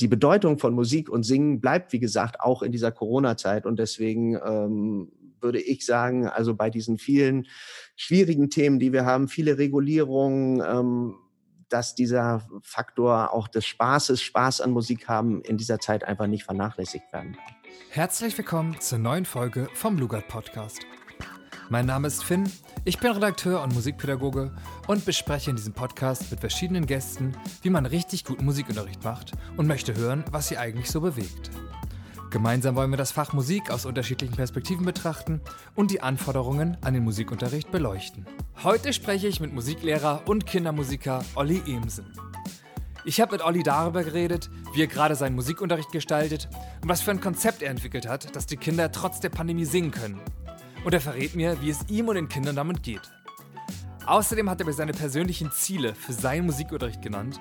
die Bedeutung von Musik und Singen bleibt, wie gesagt, auch in dieser Corona-Zeit. Und deswegen ähm, würde ich sagen, also bei diesen vielen schwierigen Themen, die wir haben, viele Regulierungen, ähm, dass dieser Faktor auch des Spaßes, Spaß an Musik haben, in dieser Zeit einfach nicht vernachlässigt werden kann. Herzlich willkommen zur neuen Folge vom Lugard Podcast. Mein Name ist Finn, ich bin Redakteur und Musikpädagoge und bespreche in diesem Podcast mit verschiedenen Gästen, wie man richtig guten Musikunterricht macht und möchte hören, was sie eigentlich so bewegt. Gemeinsam wollen wir das Fach Musik aus unterschiedlichen Perspektiven betrachten und die Anforderungen an den Musikunterricht beleuchten. Heute spreche ich mit Musiklehrer und Kindermusiker Olli Emsen. Ich habe mit Olli darüber geredet, wie er gerade seinen Musikunterricht gestaltet und was für ein Konzept er entwickelt hat, dass die Kinder trotz der Pandemie singen können und er verrät mir, wie es ihm und den Kindern damit geht. Außerdem hat er mir seine persönlichen Ziele für seinen Musikunterricht genannt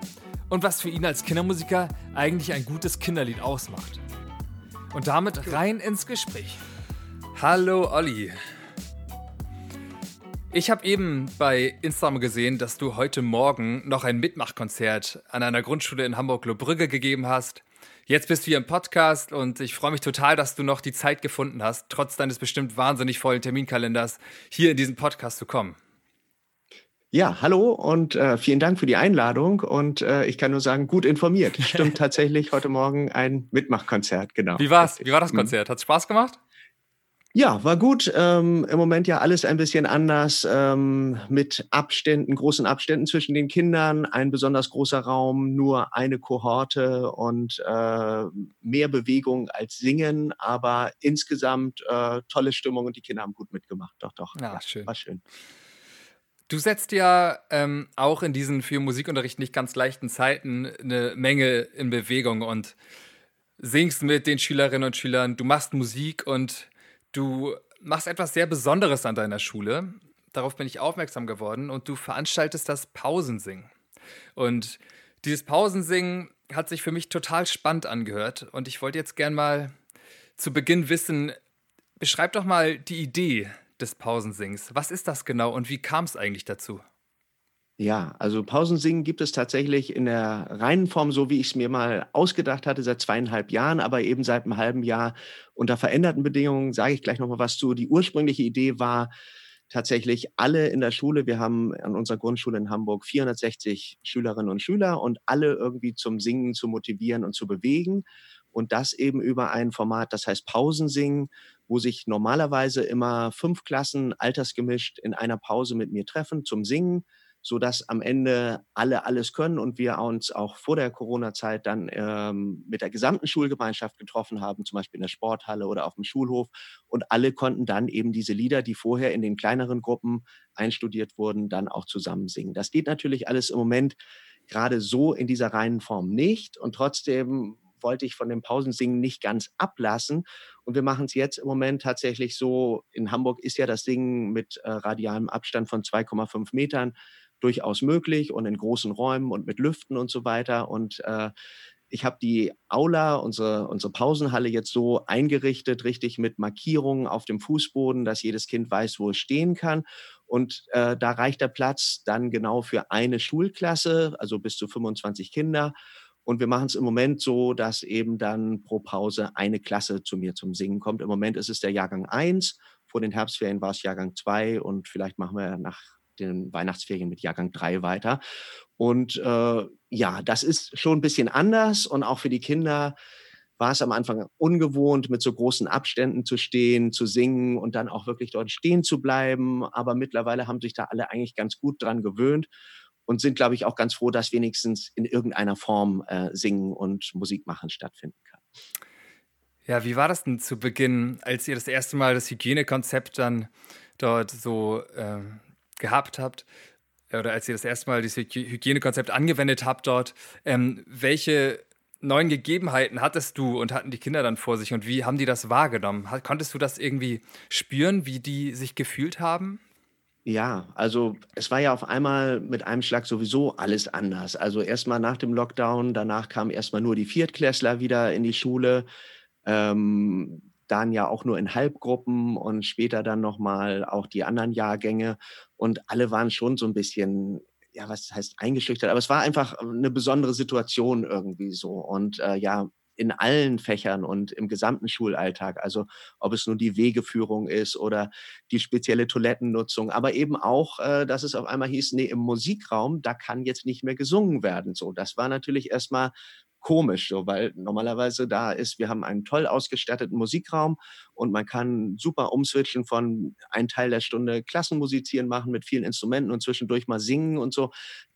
und was für ihn als Kindermusiker eigentlich ein gutes Kinderlied ausmacht. Und damit rein ins Gespräch. Hallo Olli. Ich habe eben bei Instagram gesehen, dass du heute Morgen noch ein Mitmachkonzert an einer Grundschule in Hamburg-Lobrügge gegeben hast. Jetzt bist du hier im Podcast und ich freue mich total, dass du noch die Zeit gefunden hast, trotz deines bestimmt wahnsinnig vollen Terminkalenders, hier in diesen Podcast zu kommen. Ja, hallo und äh, vielen Dank für die Einladung. Und äh, ich kann nur sagen, gut informiert. Stimmt tatsächlich heute Morgen ein Mitmachkonzert, genau. Wie war's? Wie war das mhm. Konzert? Hat es Spaß gemacht? Ja, war gut. Ähm, Im Moment ja alles ein bisschen anders, ähm, mit Abständen, großen Abständen zwischen den Kindern, ein besonders großer Raum, nur eine Kohorte und äh, mehr Bewegung als Singen, aber insgesamt äh, tolle Stimmung und die Kinder haben gut mitgemacht. Doch, doch. Ja, ja schön. War schön. Du setzt ja ähm, auch in diesen für Musikunterricht nicht ganz leichten Zeiten eine Menge in Bewegung und singst mit den Schülerinnen und Schülern, du machst Musik und Du machst etwas sehr Besonderes an deiner Schule. Darauf bin ich aufmerksam geworden und du veranstaltest das Pausensingen. Und dieses Pausensingen hat sich für mich total spannend angehört und ich wollte jetzt gern mal zu Beginn wissen, beschreib doch mal die Idee des Pausensings. Was ist das genau und wie kam es eigentlich dazu? Ja, also Pausensingen gibt es tatsächlich in der reinen Form, so wie ich es mir mal ausgedacht hatte, seit zweieinhalb Jahren, aber eben seit einem halben Jahr unter veränderten Bedingungen. Sage ich gleich nochmal was zu. Die ursprüngliche Idee war tatsächlich alle in der Schule. Wir haben an unserer Grundschule in Hamburg 460 Schülerinnen und Schüler und alle irgendwie zum Singen zu motivieren und zu bewegen. Und das eben über ein Format, das heißt Pausensingen, wo sich normalerweise immer fünf Klassen altersgemischt in einer Pause mit mir treffen zum Singen so dass am Ende alle alles können und wir uns auch vor der Corona-Zeit dann ähm, mit der gesamten Schulgemeinschaft getroffen haben, zum Beispiel in der Sporthalle oder auf dem Schulhof. Und alle konnten dann eben diese Lieder, die vorher in den kleineren Gruppen einstudiert wurden, dann auch zusammen singen. Das geht natürlich alles im Moment gerade so in dieser reinen Form nicht. Und trotzdem wollte ich von dem Pausensingen nicht ganz ablassen. Und wir machen es jetzt im Moment tatsächlich so. In Hamburg ist ja das Singen mit äh, radialem Abstand von 2,5 Metern durchaus möglich und in großen Räumen und mit Lüften und so weiter. Und äh, ich habe die Aula, unsere, unsere Pausenhalle jetzt so eingerichtet, richtig mit Markierungen auf dem Fußboden, dass jedes Kind weiß, wo es stehen kann. Und äh, da reicht der Platz dann genau für eine Schulklasse, also bis zu 25 Kinder. Und wir machen es im Moment so, dass eben dann pro Pause eine Klasse zu mir zum Singen kommt. Im Moment ist es der Jahrgang 1. Vor den Herbstferien war es Jahrgang 2 und vielleicht machen wir nach den Weihnachtsferien mit Jahrgang 3 weiter. Und äh, ja, das ist schon ein bisschen anders und auch für die Kinder war es am Anfang ungewohnt, mit so großen Abständen zu stehen, zu singen und dann auch wirklich dort stehen zu bleiben. Aber mittlerweile haben sich da alle eigentlich ganz gut dran gewöhnt und sind, glaube ich, auch ganz froh, dass wenigstens in irgendeiner Form äh, Singen und Musik machen stattfinden kann. Ja, wie war das denn zu Beginn, als ihr das erste Mal das Hygienekonzept dann dort so äh, gehabt habt oder als ihr das erste Mal dieses Hygienekonzept angewendet habt dort, ähm, welche neuen Gegebenheiten hattest du und hatten die Kinder dann vor sich und wie haben die das wahrgenommen? Konntest du das irgendwie spüren, wie die sich gefühlt haben? Ja, also es war ja auf einmal mit einem Schlag sowieso alles anders. Also erstmal nach dem Lockdown, danach kamen erstmal nur die Viertklässler wieder in die Schule. Ähm, dann ja auch nur in Halbgruppen und später dann nochmal auch die anderen Jahrgänge. Und alle waren schon so ein bisschen ja, was heißt eingeschüchtert, aber es war einfach eine besondere Situation irgendwie so. Und äh, ja, in allen Fächern und im gesamten Schulalltag. Also ob es nun die Wegeführung ist oder die spezielle Toilettennutzung, aber eben auch, äh, dass es auf einmal hieß, nee, im Musikraum, da kann jetzt nicht mehr gesungen werden. So, das war natürlich erstmal komisch, so, weil normalerweise da ist, wir haben einen toll ausgestatteten Musikraum und man kann super umswitchen von einem Teil der Stunde Klassenmusizieren machen mit vielen Instrumenten und zwischendurch mal singen und so.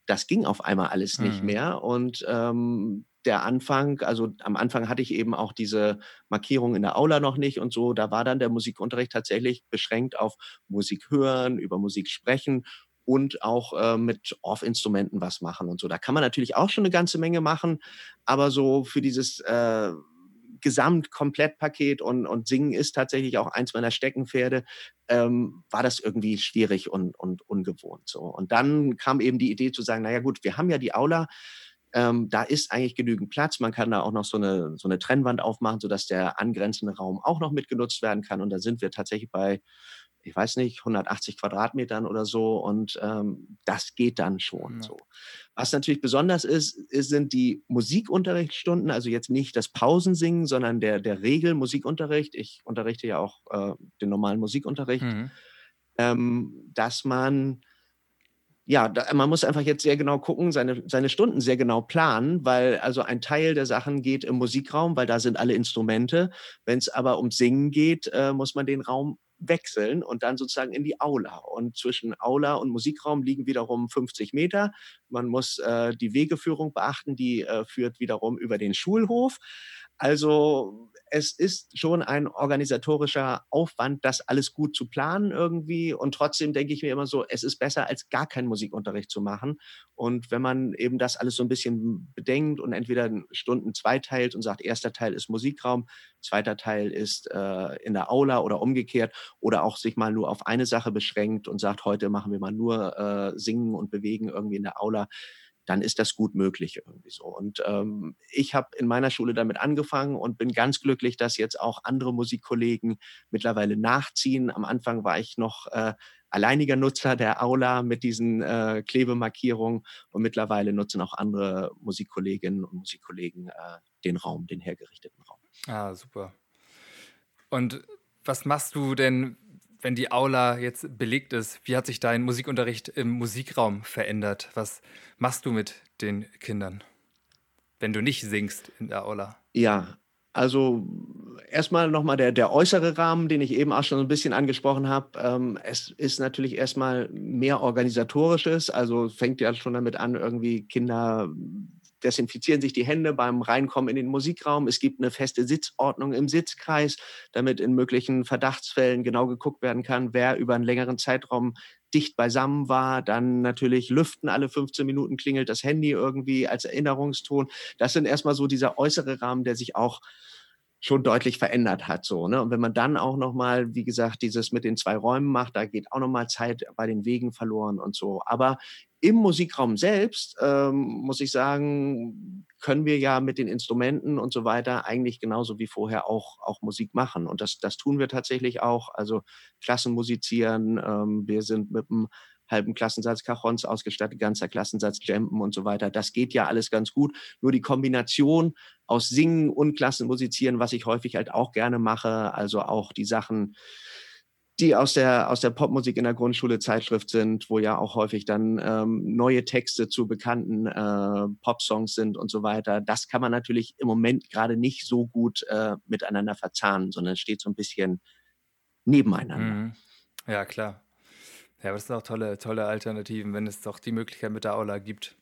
Das ging auf einmal alles nicht mhm. mehr und ähm, der Anfang, also am Anfang hatte ich eben auch diese Markierung in der Aula noch nicht und so. Da war dann der Musikunterricht tatsächlich beschränkt auf Musik hören, über Musik sprechen und auch äh, mit Off-Instrumenten was machen und so. Da kann man natürlich auch schon eine ganze Menge machen, aber so für dieses äh, Gesamtkomplettpaket und, und Singen ist tatsächlich auch eins meiner Steckenpferde, ähm, war das irgendwie schwierig und, und ungewohnt so. Und dann kam eben die Idee zu sagen, naja gut, wir haben ja die Aula, ähm, da ist eigentlich genügend Platz. Man kann da auch noch so eine, so eine Trennwand aufmachen, sodass der angrenzende Raum auch noch mitgenutzt werden kann. Und da sind wir tatsächlich bei, ich weiß nicht, 180 Quadratmetern oder so. Und ähm, das geht dann schon ja. so. Was natürlich besonders ist, ist, sind die Musikunterrichtsstunden, also jetzt nicht das Pausensingen, sondern der, der Regel-Musikunterricht. Ich unterrichte ja auch äh, den normalen Musikunterricht, mhm. ähm, dass man ja, da, man muss einfach jetzt sehr genau gucken, seine, seine Stunden sehr genau planen, weil also ein Teil der Sachen geht im Musikraum, weil da sind alle Instrumente. Wenn es aber um Singen geht, äh, muss man den Raum wechseln und dann sozusagen in die Aula. Und zwischen Aula und Musikraum liegen wiederum 50 Meter. Man muss äh, die Wegeführung beachten, die äh, führt wiederum über den Schulhof. Also es ist schon ein organisatorischer Aufwand, das alles gut zu planen irgendwie. Und trotzdem denke ich mir immer so, es ist besser, als gar keinen Musikunterricht zu machen. Und wenn man eben das alles so ein bisschen bedenkt und entweder Stunden zweiteilt und sagt, erster Teil ist Musikraum, zweiter Teil ist äh, in der Aula oder umgekehrt, oder auch sich mal nur auf eine Sache beschränkt und sagt, heute machen wir mal nur äh, Singen und Bewegen irgendwie in der Aula dann ist das gut möglich irgendwie so. Und ähm, ich habe in meiner Schule damit angefangen und bin ganz glücklich, dass jetzt auch andere Musikkollegen mittlerweile nachziehen. Am Anfang war ich noch äh, alleiniger Nutzer der Aula mit diesen äh, Klebemarkierungen und mittlerweile nutzen auch andere Musikkolleginnen und Musikkollegen äh, den Raum, den hergerichteten Raum. Ah, super. Und was machst du denn, wenn die Aula jetzt belegt ist, wie hat sich dein Musikunterricht im Musikraum verändert? Was machst du mit den Kindern, wenn du nicht singst in der Aula? Ja, also erstmal nochmal der, der äußere Rahmen, den ich eben auch schon ein bisschen angesprochen habe. Ähm, es ist natürlich erstmal mehr organisatorisches, also fängt ja schon damit an, irgendwie Kinder desinfizieren sich die Hände beim Reinkommen in den Musikraum. Es gibt eine feste Sitzordnung im Sitzkreis, damit in möglichen Verdachtsfällen genau geguckt werden kann, wer über einen längeren Zeitraum dicht beisammen war. Dann natürlich lüften alle 15 Minuten klingelt das Handy irgendwie als Erinnerungston. Das sind erstmal so dieser äußere Rahmen, der sich auch schon deutlich verändert hat. So, ne? Und wenn man dann auch nochmal, wie gesagt, dieses mit den zwei Räumen macht, da geht auch nochmal Zeit bei den Wegen verloren und so. Aber im Musikraum selbst, ähm, muss ich sagen, können wir ja mit den Instrumenten und so weiter eigentlich genauso wie vorher auch, auch Musik machen. Und das, das tun wir tatsächlich auch. Also Klassen musizieren. Ähm, wir sind mit dem halben Klassensatz Cajons ausgestattet, ganzer Klassensatz Jampen und so weiter. Das geht ja alles ganz gut. Nur die Kombination aus Singen und Klassenmusizieren, was ich häufig halt auch gerne mache, also auch die Sachen, die aus der, aus der Popmusik in der Grundschule Zeitschrift sind, wo ja auch häufig dann ähm, neue Texte zu bekannten äh, Popsongs sind und so weiter. Das kann man natürlich im Moment gerade nicht so gut äh, miteinander verzahnen, sondern steht so ein bisschen nebeneinander. Mhm. Ja, klar. Ja, aber das sind auch tolle, tolle Alternativen, wenn es doch die Möglichkeit mit der Aula gibt.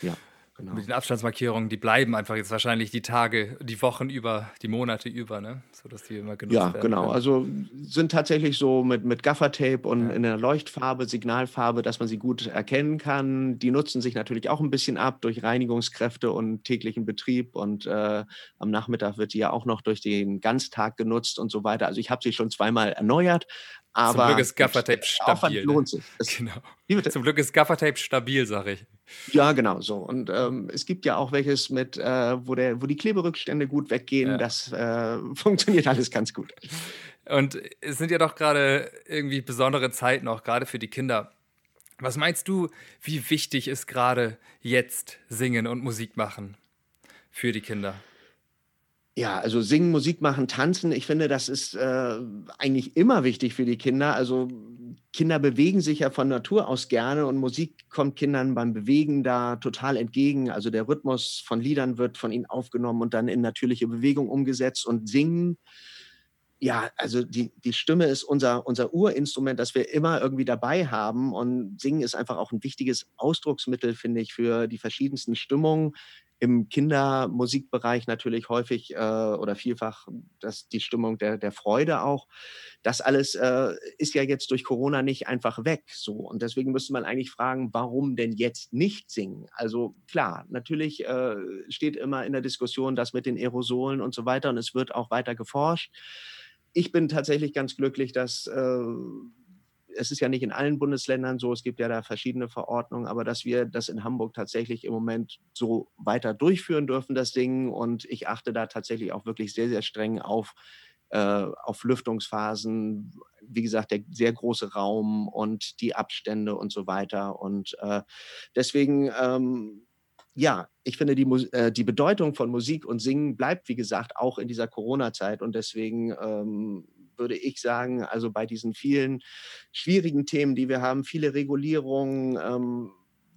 Ja. Genau. Mit den Abstandsmarkierungen, die bleiben einfach jetzt wahrscheinlich die Tage, die Wochen über, die Monate über, ne? Sodass die immer genutzt ja, werden. Ja, genau. Können. Also sind tatsächlich so mit, mit Gaffertape und ja. in der Leuchtfarbe, Signalfarbe, dass man sie gut erkennen kann. Die nutzen sich natürlich auch ein bisschen ab durch Reinigungskräfte und täglichen Betrieb. Und äh, am Nachmittag wird die ja auch noch durch den Ganztag genutzt und so weiter. Also ich habe sie schon zweimal erneuert, aber Zum Glück ist Gaffertape stabil. Ne? lohnt sich. Es, genau. Zum Glück ist Gaffertape stabil, sage ich. Ja, genau so. Und ähm, es gibt ja auch welches mit, äh, wo, der, wo die Kleberückstände gut weggehen. Ja. Das äh, funktioniert alles ganz gut. Und es sind ja doch gerade irgendwie besondere Zeiten, auch gerade für die Kinder. Was meinst du, wie wichtig ist gerade jetzt Singen und Musik machen für die Kinder? Ja, also singen, Musik machen, tanzen. Ich finde, das ist äh, eigentlich immer wichtig für die Kinder. Also Kinder bewegen sich ja von Natur aus gerne und Musik kommt Kindern beim Bewegen da total entgegen. Also der Rhythmus von Liedern wird von ihnen aufgenommen und dann in natürliche Bewegung umgesetzt und singen. Ja, also die, die Stimme ist unser, unser Urinstrument, das wir immer irgendwie dabei haben. Und Singen ist einfach auch ein wichtiges Ausdrucksmittel, finde ich, für die verschiedensten Stimmungen im Kindermusikbereich natürlich häufig äh, oder vielfach das, die Stimmung der, der Freude auch. Das alles äh, ist ja jetzt durch Corona nicht einfach weg. So. Und deswegen müsste man eigentlich fragen, warum denn jetzt nicht singen? Also klar, natürlich äh, steht immer in der Diskussion das mit den Aerosolen und so weiter und es wird auch weiter geforscht. Ich bin tatsächlich ganz glücklich, dass äh, es ist ja nicht in allen Bundesländern so, es gibt ja da verschiedene Verordnungen, aber dass wir das in Hamburg tatsächlich im Moment so weiter durchführen dürfen, das Ding. Und ich achte da tatsächlich auch wirklich sehr, sehr streng auf, äh, auf Lüftungsphasen, wie gesagt, der sehr große Raum und die Abstände und so weiter. Und äh, deswegen, ähm, ja, ich finde, die, äh, die Bedeutung von Musik und Singen bleibt, wie gesagt, auch in dieser Corona-Zeit. Und deswegen ähm, würde ich sagen, also bei diesen vielen schwierigen Themen, die wir haben, viele Regulierungen, ähm,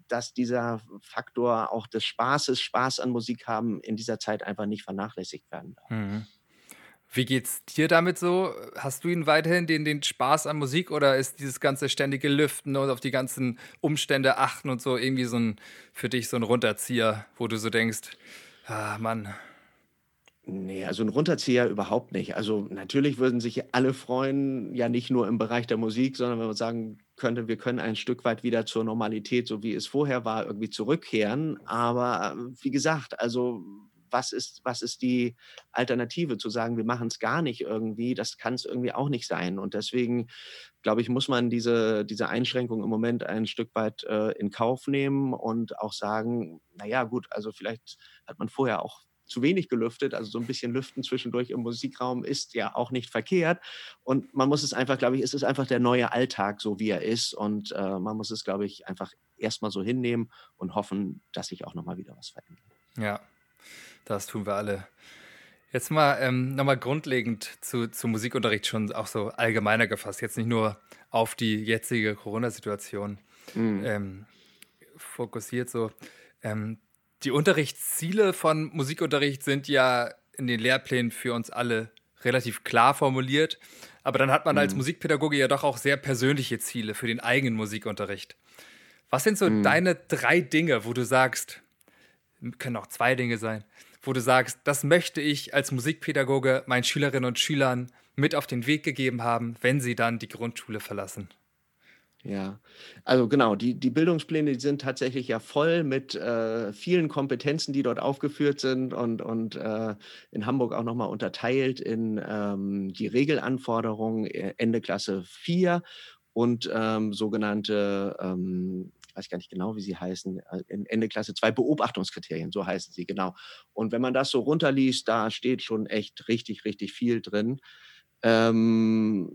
dass dieser Faktor auch des Spaßes, Spaß an Musik haben, in dieser Zeit einfach nicht vernachlässigt werden darf. Mhm. Wie geht's dir damit so? Hast du ihn weiterhin den, den Spaß an Musik oder ist dieses ganze ständige Lüften und auf die ganzen Umstände achten und so irgendwie so ein für dich so ein Runterzieher, wo du so denkst, ah Mann, Nee, also ein Runterzieher überhaupt nicht. Also natürlich würden sich alle freuen, ja nicht nur im Bereich der Musik, sondern wenn man sagen könnte, wir können ein Stück weit wieder zur Normalität, so wie es vorher war, irgendwie zurückkehren. Aber äh, wie gesagt, also was ist, was ist die Alternative zu sagen, wir machen es gar nicht irgendwie, das kann es irgendwie auch nicht sein. Und deswegen, glaube ich, muss man diese, diese Einschränkung im Moment ein Stück weit äh, in Kauf nehmen und auch sagen, naja, gut, also vielleicht hat man vorher auch zu wenig gelüftet. Also so ein bisschen Lüften zwischendurch im Musikraum ist ja auch nicht verkehrt. Und man muss es einfach, glaube ich, es ist einfach der neue Alltag, so wie er ist. Und äh, man muss es, glaube ich, einfach erstmal so hinnehmen und hoffen, dass sich auch nochmal wieder was verändert. Ja, das tun wir alle. Jetzt mal ähm, nochmal grundlegend zu, zu Musikunterricht schon auch so allgemeiner gefasst, jetzt nicht nur auf die jetzige Corona-Situation mhm. ähm, fokussiert. So, ähm, die Unterrichtsziele von Musikunterricht sind ja in den Lehrplänen für uns alle relativ klar formuliert. Aber dann hat man als mhm. Musikpädagoge ja doch auch sehr persönliche Ziele für den eigenen Musikunterricht. Was sind so mhm. deine drei Dinge, wo du sagst, können auch zwei Dinge sein, wo du sagst, das möchte ich als Musikpädagoge meinen Schülerinnen und Schülern mit auf den Weg gegeben haben, wenn sie dann die Grundschule verlassen? Ja, also genau, die, die Bildungspläne, die sind tatsächlich ja voll mit äh, vielen Kompetenzen, die dort aufgeführt sind und, und äh, in Hamburg auch nochmal unterteilt in ähm, die Regelanforderungen äh, Ende Klasse 4 und ähm, sogenannte, ähm, ich weiß gar nicht genau, wie sie heißen, äh, Ende Klasse 2 Beobachtungskriterien, so heißen sie, genau. Und wenn man das so runterliest, da steht schon echt richtig, richtig viel drin. Ähm,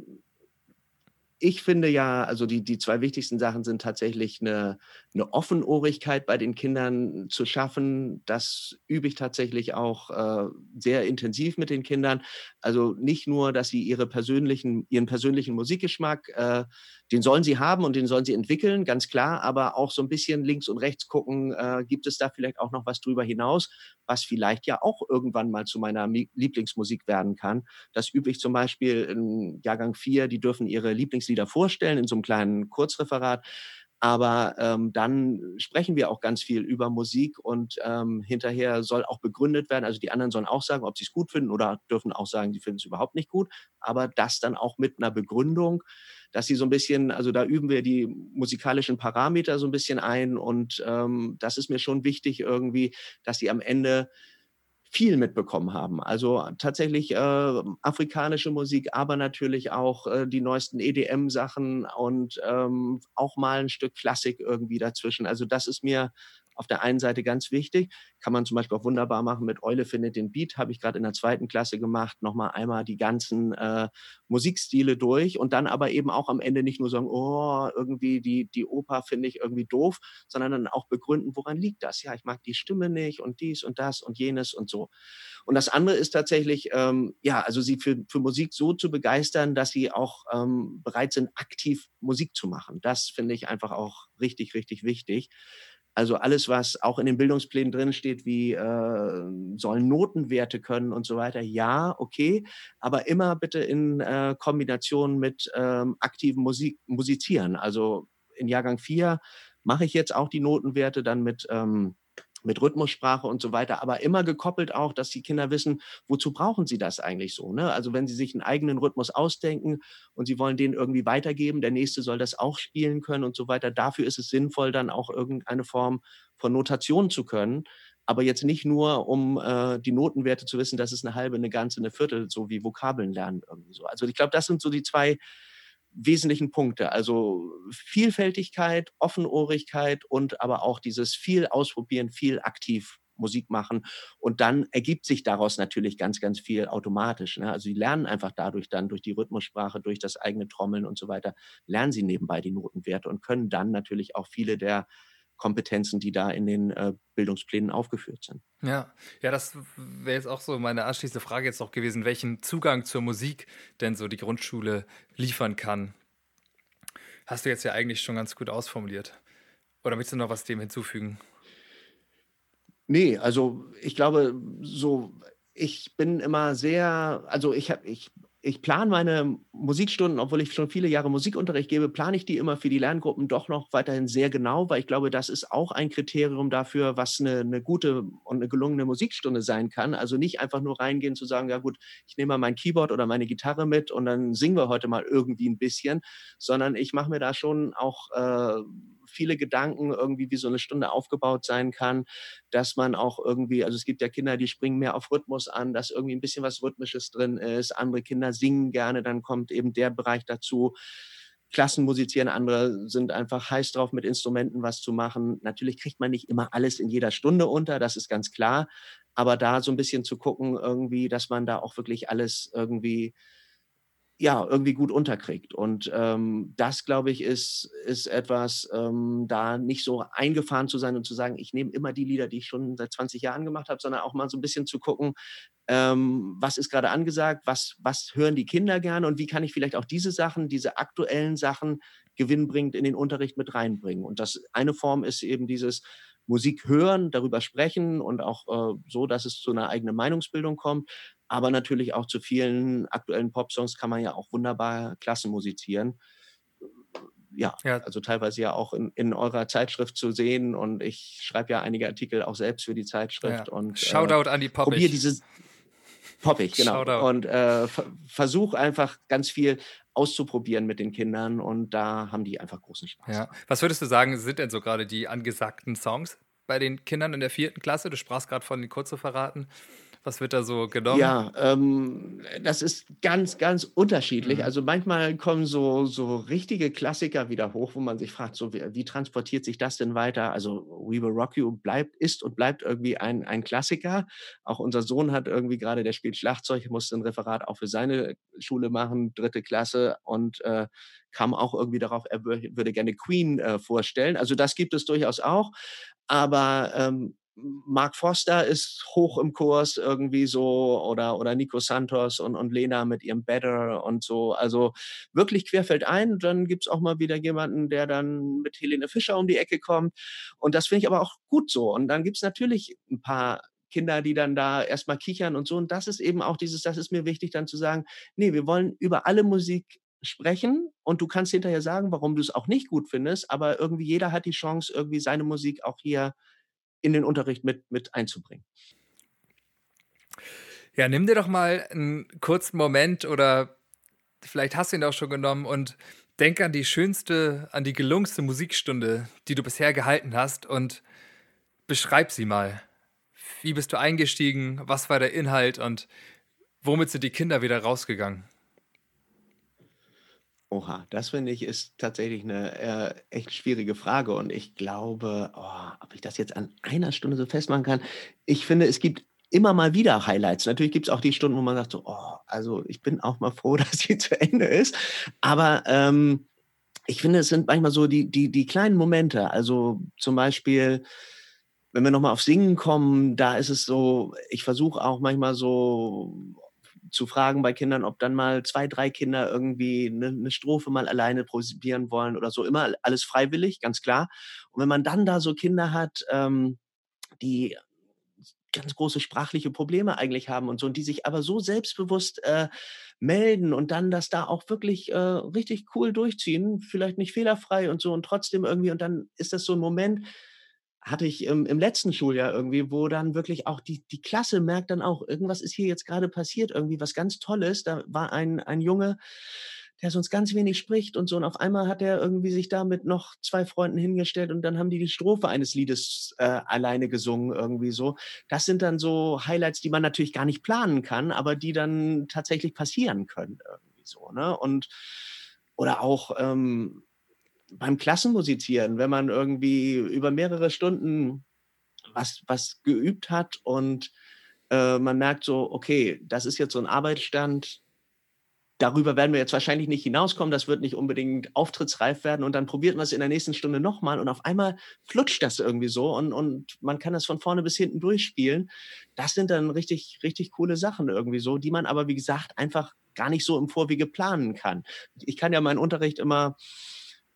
ich finde ja, also die, die zwei wichtigsten Sachen sind tatsächlich eine, eine Offenohrigkeit bei den Kindern zu schaffen. Das übe ich tatsächlich auch äh, sehr intensiv mit den Kindern. Also nicht nur, dass sie ihre persönlichen, ihren persönlichen Musikgeschmack, äh, den sollen sie haben und den sollen sie entwickeln, ganz klar, aber auch so ein bisschen links und rechts gucken, äh, gibt es da vielleicht auch noch was drüber hinaus, was vielleicht ja auch irgendwann mal zu meiner Lieblingsmusik werden kann. Das übe ich zum Beispiel in Jahrgang 4, die dürfen ihre Lieblingslieder vorstellen in so einem kleinen Kurzreferat. Aber ähm, dann sprechen wir auch ganz viel über Musik und ähm, hinterher soll auch begründet werden. Also die anderen sollen auch sagen, ob sie es gut finden oder dürfen auch sagen, sie finden es überhaupt nicht gut. Aber das dann auch mit einer Begründung, dass sie so ein bisschen, also da üben wir die musikalischen Parameter so ein bisschen ein und ähm, das ist mir schon wichtig irgendwie, dass sie am Ende viel mitbekommen haben. Also tatsächlich äh, afrikanische Musik, aber natürlich auch äh, die neuesten EDM-Sachen und ähm, auch mal ein Stück Klassik irgendwie dazwischen. Also das ist mir auf der einen Seite ganz wichtig, kann man zum Beispiel auch wunderbar machen mit Eule findet den Beat, habe ich gerade in der zweiten Klasse gemacht, nochmal einmal die ganzen äh, Musikstile durch und dann aber eben auch am Ende nicht nur sagen, oh, irgendwie die, die Oper finde ich irgendwie doof, sondern dann auch begründen, woran liegt das? Ja, ich mag die Stimme nicht und dies und das und jenes und so. Und das andere ist tatsächlich, ähm, ja, also sie für, für Musik so zu begeistern, dass sie auch ähm, bereit sind, aktiv Musik zu machen. Das finde ich einfach auch richtig, richtig wichtig. Also alles, was auch in den Bildungsplänen drin steht, wie äh, sollen Notenwerte können und so weiter, ja, okay, aber immer bitte in äh, Kombination mit ähm, aktivem Musik, Musizieren. Also in Jahrgang 4 mache ich jetzt auch die Notenwerte dann mit ähm, mit Rhythmussprache und so weiter, aber immer gekoppelt auch, dass die Kinder wissen, wozu brauchen sie das eigentlich so. Ne? Also wenn sie sich einen eigenen Rhythmus ausdenken und sie wollen den irgendwie weitergeben, der nächste soll das auch spielen können und so weiter, dafür ist es sinnvoll, dann auch irgendeine Form von Notation zu können. Aber jetzt nicht nur, um äh, die Notenwerte zu wissen, das ist eine halbe, eine ganze, eine Viertel, so wie Vokabeln lernen irgendwie so. Also ich glaube, das sind so die zwei wesentlichen Punkte. Also Vielfältigkeit, Offenohrigkeit und aber auch dieses viel ausprobieren, viel aktiv Musik machen. Und dann ergibt sich daraus natürlich ganz, ganz viel automatisch. Ne? Also sie lernen einfach dadurch dann, durch die Rhythmussprache, durch das eigene Trommeln und so weiter, lernen sie nebenbei die Notenwerte und können dann natürlich auch viele der Kompetenzen, die da in den äh, Bildungsplänen aufgeführt sind. Ja, ja, das wäre jetzt auch so meine anschließende Frage jetzt noch gewesen, welchen Zugang zur Musik denn so die Grundschule liefern kann. Hast du jetzt ja eigentlich schon ganz gut ausformuliert. Oder willst du noch was dem hinzufügen? Nee, also ich glaube, so, ich bin immer sehr, also ich habe, ich ich plane meine Musikstunden, obwohl ich schon viele Jahre Musikunterricht gebe, plane ich die immer für die Lerngruppen doch noch weiterhin sehr genau, weil ich glaube, das ist auch ein Kriterium dafür, was eine, eine gute und eine gelungene Musikstunde sein kann. Also nicht einfach nur reingehen zu sagen, ja gut, ich nehme mal mein Keyboard oder meine Gitarre mit und dann singen wir heute mal irgendwie ein bisschen, sondern ich mache mir da schon auch äh, viele Gedanken irgendwie, wie so eine Stunde aufgebaut sein kann, dass man auch irgendwie, also es gibt ja Kinder, die springen mehr auf Rhythmus an, dass irgendwie ein bisschen was Rhythmisches drin ist. Andere Kinder singen gerne, dann kommt eben der Bereich dazu. Klassen musizieren, andere sind einfach heiß drauf, mit Instrumenten was zu machen. Natürlich kriegt man nicht immer alles in jeder Stunde unter, das ist ganz klar. Aber da so ein bisschen zu gucken, irgendwie, dass man da auch wirklich alles irgendwie ja, irgendwie gut unterkriegt. Und ähm, das, glaube ich, ist, ist etwas, ähm, da nicht so eingefahren zu sein und zu sagen, ich nehme immer die Lieder, die ich schon seit 20 Jahren gemacht habe, sondern auch mal so ein bisschen zu gucken, ähm, was ist gerade angesagt, was, was hören die Kinder gerne und wie kann ich vielleicht auch diese Sachen, diese aktuellen Sachen gewinnbringend in den Unterricht mit reinbringen. Und das eine Form ist eben dieses Musik hören, darüber sprechen und auch äh, so, dass es zu einer eigenen Meinungsbildung kommt aber natürlich auch zu vielen aktuellen Popsongs kann man ja auch wunderbar Klassen musizieren. Ja, ja, also teilweise ja auch in, in eurer Zeitschrift zu sehen und ich schreibe ja einige Artikel auch selbst für die Zeitschrift ja. und Shoutout äh, an die Poppig. Probier diese Poppig, genau. Shoutout. Und äh, versuch einfach ganz viel auszuprobieren mit den Kindern und da haben die einfach großen Spaß. Ja. Was würdest du sagen, sind denn so gerade die angesagten Songs bei den Kindern in der vierten Klasse? Du sprachst gerade von den Kurzreferaten. Was wird da so genommen? Ja, ähm, das ist ganz, ganz unterschiedlich. Mhm. Also manchmal kommen so, so richtige Klassiker wieder hoch, wo man sich fragt, so wie, wie, transportiert sich das denn weiter? Also We Will Rock You bleibt, ist und bleibt irgendwie ein, ein Klassiker. Auch unser Sohn hat irgendwie gerade, der spielt Schlagzeug, musste ein Referat auch für seine Schule machen, dritte Klasse und äh, kam auch irgendwie darauf, er würde gerne Queen äh, vorstellen. Also das gibt es durchaus auch. Aber ähm, Mark Foster ist hoch im Kurs irgendwie so oder, oder Nico Santos und, und Lena mit ihrem Better und so. Also wirklich querfeld ein. Dann gibt es auch mal wieder jemanden, der dann mit Helene Fischer um die Ecke kommt. Und das finde ich aber auch gut so. Und dann gibt es natürlich ein paar Kinder, die dann da erstmal kichern und so. Und das ist eben auch dieses, das ist mir wichtig dann zu sagen, nee, wir wollen über alle Musik sprechen und du kannst hinterher sagen, warum du es auch nicht gut findest, aber irgendwie jeder hat die Chance, irgendwie seine Musik auch hier in den Unterricht mit, mit einzubringen. Ja, nimm dir doch mal einen kurzen Moment oder vielleicht hast du ihn auch schon genommen und denk an die schönste, an die gelungenste Musikstunde, die du bisher gehalten hast und beschreib sie mal. Wie bist du eingestiegen? Was war der Inhalt und womit sind die Kinder wieder rausgegangen? Oha, das finde ich, ist tatsächlich 'ne, äh, echt schwierige Frage und ich glaube, oh, ob ich das jetzt an einer Stunde so festmachen kann. Ich finde, es gibt immer mal wieder Highlights. Natürlich gibt's auch die Stunden, wo man sagt so: „Oh, also ich bin auch mal froh, dass sie zu Ende ist.“ Aber, ähm, ich finde, es sind manchmal so die die die kleinen Momente. Also, zum Beispiel, wenn wir noch mal aufs Singen kommen, da ist es so, ich versuche auch manchmal so zu fragen bei Kindern, ob dann mal 2, 3 Kinder irgendwie 'ne 'ne Strophe mal alleine probieren wollen oder so. Immer alles freiwillig, ganz klar. Und wenn man dann da so Kinder hat, ähm, die ganz große sprachliche Probleme eigentlich haben und so und die sich aber so selbstbewusst, äh, melden und dann das da auch wirklich, äh, richtig cool durchziehen, vielleicht nicht fehlerfrei und so und trotzdem irgendwie und dann ist das so 'n Moment hatte ich im im letzten Schuljahr irgendwie, wo dann wirklich auch die die Klasse merkt dann auch, irgendwas ist hier jetzt grade passiert, irgendwie was ganz Tolles. Da war ein ein Junge, der sonst ganz wenig spricht und so und auf einmal hat er irgendwie sich da mit noch 2 Freunden hingestellt und dann haben die die Strophe eines Liedes, äh, alleine gesungen irgendwie so. Das sind dann so Highlights, die man natürlich gar nicht planen kann, aber die dann tatsächlich passieren können irgendwie so, ne? Und oder auch, ähm, beim Klassenmusizieren, wenn man irgendwie über mehrere Stunden was was geübt hat und, äh, man merkt so: „Okay, das ist jetzt so 'n Arbeitsstand, darüber werden wir jetzt wahrscheinlich nicht hinauskommen, das wird nicht unbedingt auftrittsreif werden“ und dann probiert man's in der nächsten Stunde noch mal und auf einmal flutscht das irgendwie so und und man kann das von vorne bis hinten durchspielen. Das sind dann richtig richtig coole Sachen irgendwie so, die man aber, wie gesagt, einfach gar nicht so im Vorwege planen kann. Ich kann ja meinen Unterricht immer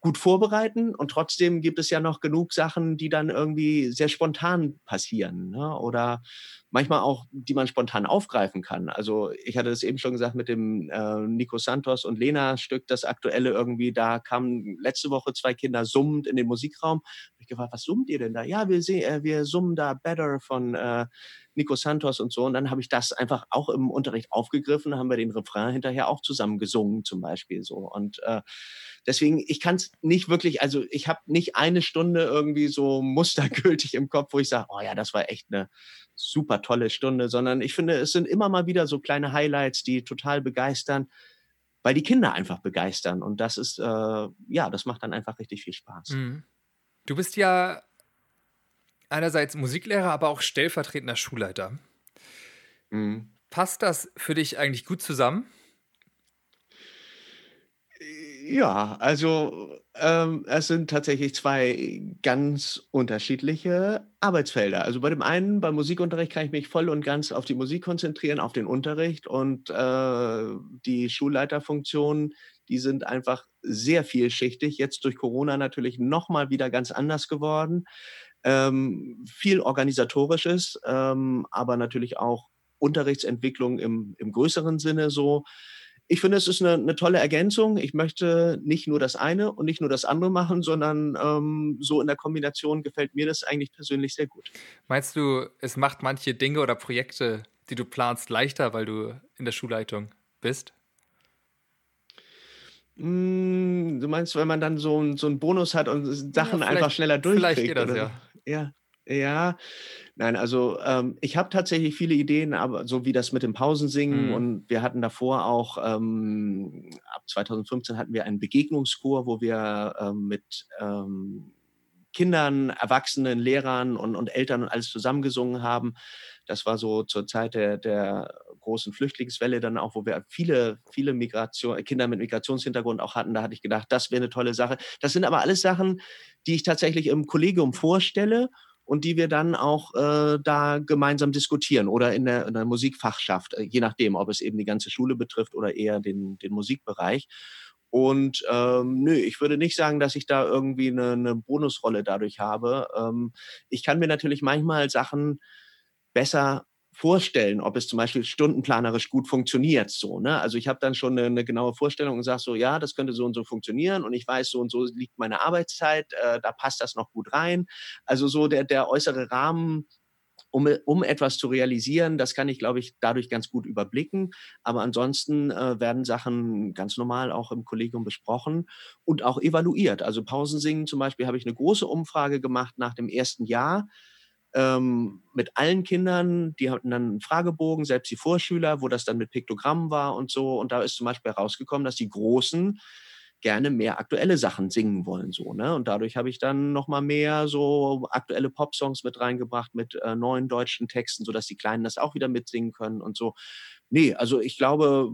gut vorbereiten und trotzdem gibt es ja noch genug Sachen, die dann irgendwie sehr spontan passieren, ne? Oder manchmal auch, die man spontan aufgreifen kann. Also, ich hatte das eben schon gesagt mit dem, äh, Nico Santos und Lena Stück, das aktuelle irgendwie, da kamen letzte Woche 2 Kinder summend in den Musikraum. Habe ich gefragt: „Was summt ihr denn da?“ „Ja, wir se äh, wir summen da Better von, äh, Nico Santos“ und so. Und dann habe ich das einfach auch im Unterricht aufgegriffen, haben wir den Refrain hinterher auch zusammen gesungen zum Beispiel so. Und, äh, deswegen, ich kann's nicht wirklich also, ich habe nicht eine Stunde irgendwie so mustergültig im Kopf, wo ich sage: „Oh ja, das war echt 'ne super tolle Stunde“, sondern ich finde, es sind immer mal wieder so kleine Highlights, die total begeistern, weil die Kinder einfach begeistern. Und das ist, äh ja, das macht dann einfach richtig viel Spaß. Mhm. Du bist ja einerseits Musiklehrer, aber auch stellvertretender Schulleiter. Mhm. Passt das für dich eigentlich gut zusammen? Ja, also, ähm, es sind tatsächlich 2 ganz unterschiedliche Arbeitsfelder. Also, bei dem einen, beim Musikunterricht kann ich mich voll und ganz auf die Musik konzentrieren, auf den Unterricht und, äh, die Schulleiterfunktionen, die sind einfach sehr vielschichtig, jetzt durch Corona natürlich noch mal wieder ganz anders geworden. Ähm, viel Organisatorisches, ähm, aber natürlich auch Unterrichtsentwicklung im im größeren Sinne so. Ich finde, es ist 'ne 'ne tolle Ergänzung. Ich möchte nicht nur das eine und nicht nur das andere machen, sondern, ähm, so in der Kombination gefällt mir das eigentlich persönlich sehr gut. Meinst du, es macht manche Dinge oder Projekte, die du planst, leichter, weil du in der Schulleitung bist? Hm, du meinst, wenn man dann so so 'n Bonus hat und S Ja, Sachen einfach schneller vielleicht geht durchkriegt das, oder ja. Ja, ja. Nein, also, ähm, ich habe tatsächlich viele Ideen, aber so wie das mit dem Pausensingen Mhm. und wir hatten davor auch, ähm ab 2015 hatten wir einen Begegnungschor, wo wir, ähm, mit, ähm, Kindern, Erwachsenen, Lehrern und und Eltern und alles zusammengesungen haben. Das war so zur Zeit der der großen Flüchtlingswelle dann auch, wo wir viele viele Migratio Kinder mit Migrationshintergrund auch hatten. Da hatte ich gedacht, das wäre 'ne tolle Sache. Das sind aber alles Sachen, die ich tatsächlich im Kollegium vorstelle und die wir dann auch, äh, da gemeinsam diskutieren oder in der in der Musikfachschaft, äh, je nachdem, ob es eben die ganze Schule betrifft oder eher den den Musikbereich. Und, ähm, nö, ich würde nicht sagen, dass ich da irgendwie 'ne 'ne Bonusrolle dadurch habe. Ähm, ich kann mir natürlich manchmal Sachen besser vorstellen, ob es zum Beispiel stundenplanerisch gut funktioniert so, ne? Also, ich habe dann schon 'ne 'ne genaue Vorstellung und sage so: „Ja, das könnte so und so funktionieren und ich weiß, so und so liegt meine Arbeitszeit, äh, da passt das noch gut rein.“ Also, so der der äußere Rahmen, um um etwas zu realisieren, das kann ich, glaube ich, dadurch ganz gut überblicken. Aber ansonsten, äh, werden Sachen ganz normal auch im Kollegium besprochen und auch evaluiert. Also, Pausensingen zum Beispiel habe ich 'ne große Umfrage gemacht nach dem 1. Jahr, ähm, mit allen Kindern. Die hatten dann 'n Fragebogen, selbst die Vorschüler, wo das dann mit Piktogrammen war und so. Und da ist zum Beispiel rausgekommen, dass die Großen gerne mehr aktuelle Sachen singen wollen. So, ne? Und dadurch habe ich dann nochmal mehr so aktuelle Popsongs mit reingebracht mit äh, neuen deutschen Texten, sodass die Kleinen das auch wieder mitsingen können und so. Nee, also ich glaube,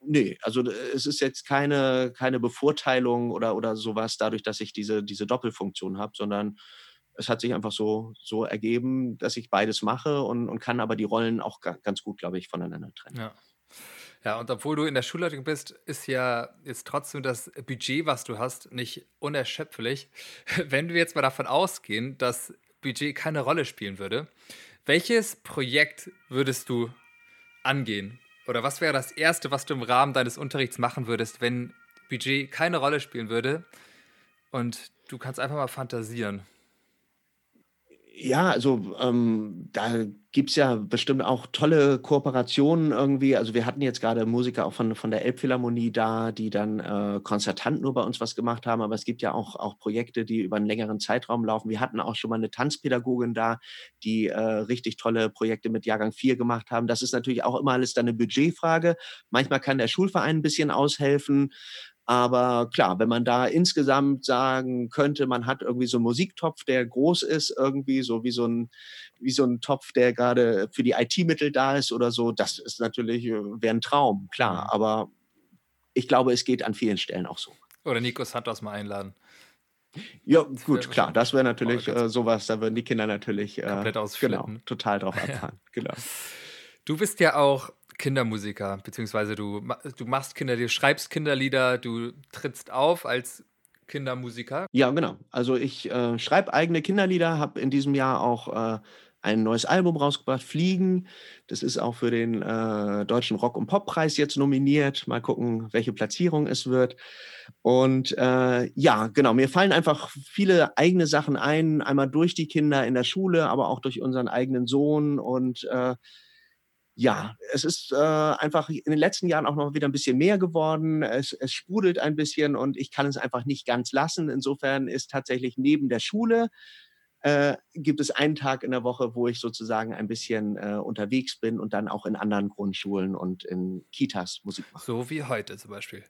nee, also es ist jetzt keine, keine Bevorteilung oder, oder sowas dadurch, dass ich diese, diese Doppelfunktion habe, sondern es hat sich einfach so, so ergeben, dass ich beides mache und, und kann aber die Rollen auch ganz gut, glaube ich, voneinander trennen. Ja. Ja, und obwohl du in der Schulleitung bist, ist ja jetzt trotzdem das Budget, was du hast, nicht unerschöpflich. Wenn wir jetzt mal davon ausgehen, dass Budget keine Rolle spielen würde, welches Projekt würdest du angehen? Oder was wäre das Erste, was du im Rahmen deines Unterrichts machen würdest, wenn Budget keine Rolle spielen würde und du kannst einfach mal fantasieren? Ja, also ähm, da gibt es ja bestimmt auch tolle Kooperationen irgendwie. Also wir hatten jetzt gerade Musiker auch von, von der Elbphilharmonie da, die dann äh, konzertant nur bei uns was gemacht haben, aber es gibt ja auch, auch Projekte, die über einen längeren Zeitraum laufen. Wir hatten auch schon mal eine Tanzpädagogin da, die äh, richtig tolle Projekte mit Jahrgang 4 gemacht haben. Das ist natürlich auch immer alles dann eine Budgetfrage. Manchmal kann der Schulverein ein bisschen aushelfen. Aber klar, wenn man da insgesamt sagen könnte, man hat irgendwie so einen Musiktopf, der groß ist, irgendwie so wie so ein, wie so ein Topf, der gerade für die IT-Mittel da ist oder so, das ist natürlich, äh, wäre ein Traum, klar. Mhm. Aber ich glaube, es geht an vielen Stellen auch so. Oder Nico Santos mal einladen. Ja, gut, klar, das wäre natürlich äh, sowas, da würden die Kinder natürlich äh, komplett Genau, total drauf abfahren. Genau. Du bist ja auch Kindermusiker, beziehungsweise du, du machst Kinder, du schreibst Kinderlieder, du trittst auf als Kindermusiker. Ja, genau. Also ich äh, schreibe eigene Kinderlieder, habe in diesem Jahr auch äh, ein neues Album rausgebracht, Fliegen. Das ist auch für den äh, Deutschen Rock- und Poppreis jetzt nominiert. Mal gucken, welche Platzierung es wird. Und äh, ja, genau, mir fallen einfach viele eigene Sachen ein, einmal durch die Kinder in der Schule, aber auch durch unseren eigenen Sohn und äh, ja, es ist äh, einfach in den letzten Jahren auch noch wieder ein bisschen mehr geworden. Es, es sprudelt ein bisschen und ich kann es einfach nicht ganz lassen. Insofern ist tatsächlich neben der Schule äh, gibt es einen Tag in der Woche, wo ich sozusagen ein bisschen äh, unterwegs bin und dann auch in anderen Grundschulen und in Kitas Musik mache. So wie heute zum Beispiel.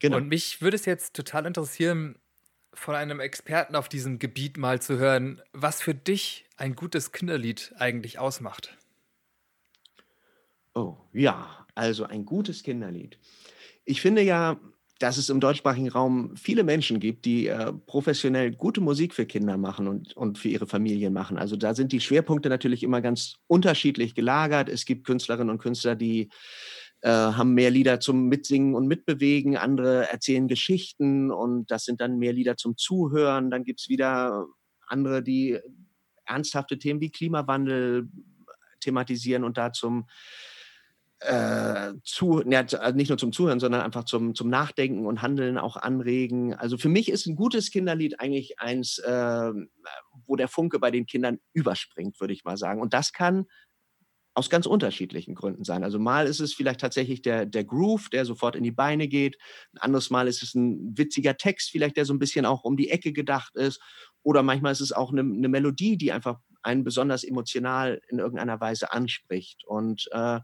Genau. Und mich würde es jetzt total interessieren, von einem Experten auf diesem Gebiet mal zu hören, was für dich ein gutes Kinderlied eigentlich ausmacht. Oh, ja, also ein gutes Kinderlied. Ich finde ja, dass es im deutschsprachigen Raum viele Menschen gibt, die äh, professionell gute Musik für Kinder machen und, und für ihre Familien machen. Also da sind die Schwerpunkte natürlich immer ganz unterschiedlich gelagert. Es gibt Künstlerinnen und Künstler, die äh, haben mehr Lieder zum Mitsingen und Mitbewegen, andere erzählen Geschichten und das sind dann mehr Lieder zum Zuhören. Dann gibt es wieder andere, die ernsthafte Themen wie Klimawandel thematisieren und da zum äh, zu, also nicht nur zum Zuhören, sondern einfach zum, zum Nachdenken und Handeln auch anregen. Also für mich ist ein gutes Kinderlied eigentlich eins, äh, wo der Funke bei den Kindern überspringt, würde ich mal sagen. Und das kann aus ganz unterschiedlichen Gründen sein. Also mal ist es vielleicht tatsächlich der, der Groove, der sofort in die Beine geht. Ein anderes Mal ist es ein witziger Text, vielleicht der so ein bisschen auch um die Ecke gedacht ist. Oder manchmal ist es auch eine, eine Melodie, die einfach einen besonders emotional in irgendeiner Weise anspricht. Und äh,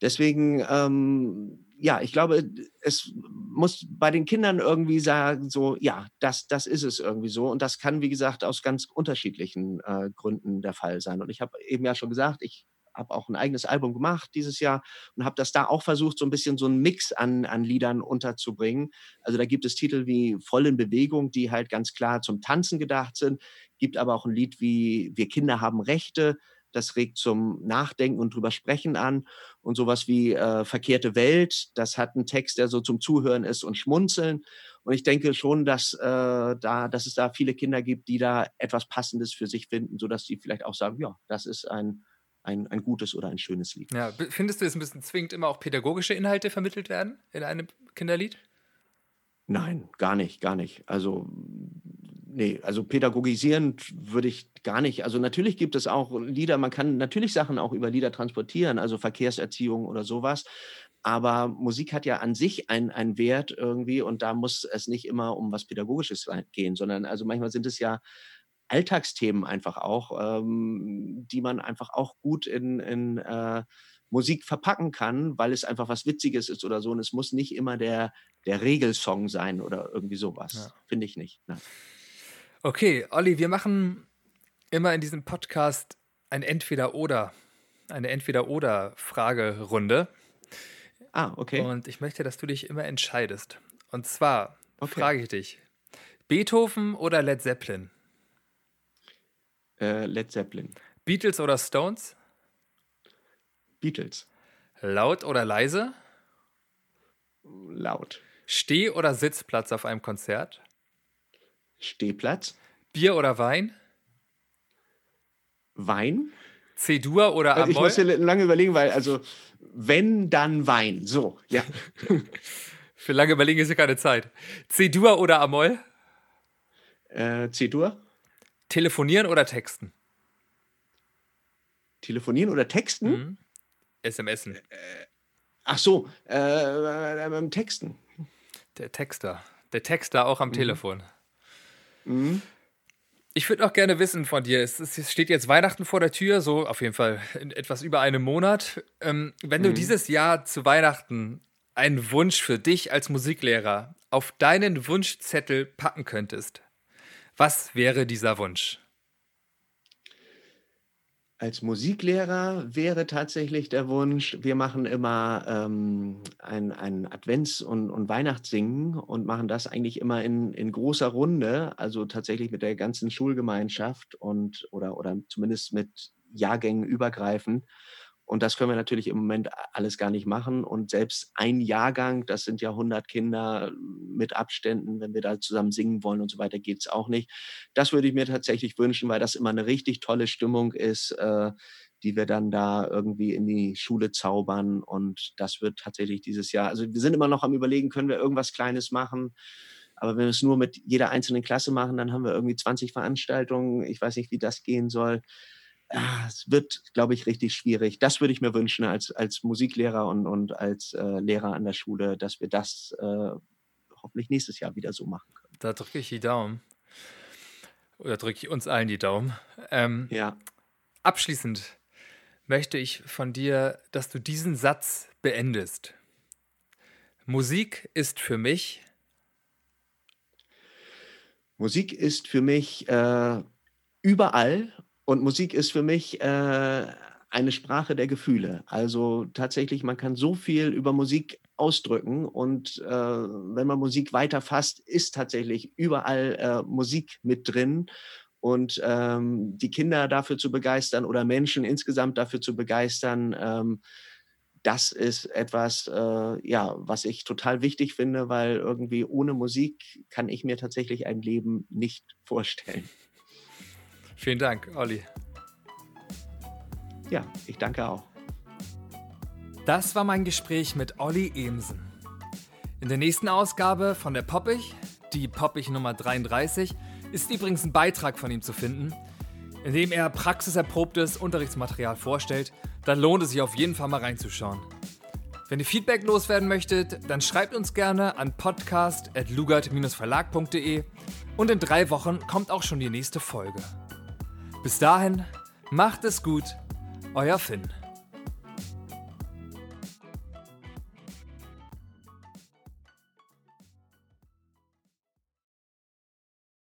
Deswegen, ähm, ja, ich glaube, es muss bei den Kindern irgendwie sagen, so, ja, das, das ist es irgendwie so. Und das kann, wie gesagt, aus ganz unterschiedlichen äh, Gründen der Fall sein. Und ich habe eben ja schon gesagt, ich habe auch ein eigenes Album gemacht dieses Jahr und habe das da auch versucht, so ein bisschen so einen Mix an, an Liedern unterzubringen. Also da gibt es Titel wie Voll in Bewegung, die halt ganz klar zum Tanzen gedacht sind. Gibt aber auch ein Lied wie Wir Kinder haben Rechte, das regt zum Nachdenken und drüber sprechen an. Und sowas wie äh, Verkehrte Welt, das hat einen Text, der so zum Zuhören ist und Schmunzeln. Und ich denke schon, dass, äh, da, dass es da viele Kinder gibt, die da etwas Passendes für sich finden, sodass sie vielleicht auch sagen, ja, das ist ein, ein, ein gutes oder ein schönes Lied. Ja, findest du es bisschen zwingend, immer auch pädagogische Inhalte vermittelt werden in einem Kinderlied? Nein, gar nicht, gar nicht. Also nee, also pädagogisierend würde ich gar nicht. Also natürlich gibt es auch Lieder, man kann natürlich Sachen auch über Lieder transportieren, also Verkehrserziehung oder sowas. Aber Musik hat ja an sich einen Wert irgendwie und da muss es nicht immer um was Pädagogisches gehen, sondern also manchmal sind es ja Alltagsthemen einfach auch, ähm, die man einfach auch gut in, in äh, Musik verpacken kann, weil es einfach was Witziges ist oder so. Und es muss nicht immer der, der Regelsong sein oder irgendwie sowas. Ja. Finde ich nicht. Nein. Okay, Olli, wir machen immer in diesem Podcast ein Entweder-Oder, eine Entweder-Oder-Fragerunde. Ah, okay. Und ich möchte, dass du dich immer entscheidest. Und zwar okay. frage ich dich: Beethoven oder Led Zeppelin? Äh, Led Zeppelin. Beatles oder Stones? Beatles. Laut oder leise? Laut. Steh- oder Sitzplatz auf einem Konzert? Stehplatz. Bier oder Wein? Wein. C-Dur oder Amol? Ich muss musste lange überlegen, weil, also, wenn, dann Wein. So, ja. Für lange überlegen ist ja keine Zeit. C-Dur oder Amol? Äh, C-Dur. Telefonieren oder texten? Telefonieren oder texten? Mhm. SMSen. Äh, ach so, äh, äh, Texten. Der Texter. Der Texter auch am mhm. Telefon. Mhm. Ich würde auch gerne wissen von dir, es, es, steht jetzt Weihnachten vor der Tür, so auf jeden Fall in etwas über einem Monat. Ähm, wenn mhm. du dieses Jahr zu Weihnachten einen Wunsch für dich als Musiklehrer auf deinen Wunschzettel packen könntest, was wäre dieser Wunsch? Als Musiklehrer wäre tatsächlich der Wunsch, wir machen immer ähm, ein, ein Advents- und, und Weihnachtssingen und machen das eigentlich immer in, in großer Runde, also tatsächlich mit der ganzen Schulgemeinschaft und oder, oder zumindest mit Jahrgängen übergreifend. Und das können wir natürlich im Moment alles gar nicht machen. Und selbst ein Jahrgang, das sind ja 100 Kinder mit Abständen, wenn wir da zusammen singen wollen und so weiter, geht es auch nicht. Das würde ich mir tatsächlich wünschen, weil das immer eine richtig tolle Stimmung ist, äh, die wir dann da irgendwie in die Schule zaubern. Und das wird tatsächlich dieses Jahr, also wir sind immer noch am Überlegen, können wir irgendwas Kleines machen. Aber wenn wir es nur mit jeder einzelnen Klasse machen, dann haben wir irgendwie 20 Veranstaltungen. Ich weiß nicht, wie das gehen soll ah, es wird, glaube ich, richtig schwierig. Das würde ich mir wünschen als, als Musiklehrer und, und als äh, Lehrer an der Schule, dass wir das äh, hoffentlich nächstes Jahr wieder so machen können. Da drücke ich die Daumen. Oder drücke ich uns allen die Daumen. Ähm, ja. Abschließend möchte ich von dir, dass du diesen Satz beendest. Musik ist für mich. Musik ist für mich äh, überall und Musik ist für mich äh, eine Sprache der Gefühle. Also tatsächlich, man kann so viel über Musik ausdrücken und äh, wenn man Musik weiterfasst, ist tatsächlich überall äh, Musik mit drin. Und ähm, die Kinder dafür zu begeistern oder Menschen insgesamt dafür zu begeistern, ähm, das ist etwas, äh, ja, was ich total wichtig finde, weil irgendwie ohne Musik kann ich mir tatsächlich ein Leben nicht vorstellen. Vielen Dank, Olli. Ja, ich danke auch. Das war mein Gespräch mit Olli Emsen. In der nächsten Ausgabe von der Poppich, die Poppich Nummer 33, ist übrigens ein Beitrag von ihm zu finden, in dem er praxiserprobtes Unterrichtsmaterial vorstellt. Dann lohnt es sich auf jeden Fall mal reinzuschauen. Wenn ihr Feedback loswerden möchtet, dann schreibt uns gerne an podcast.lugert-verlag.de und in drei Wochen kommt auch schon die nächste Folge. Bis dahin, macht es gut, euer Finn.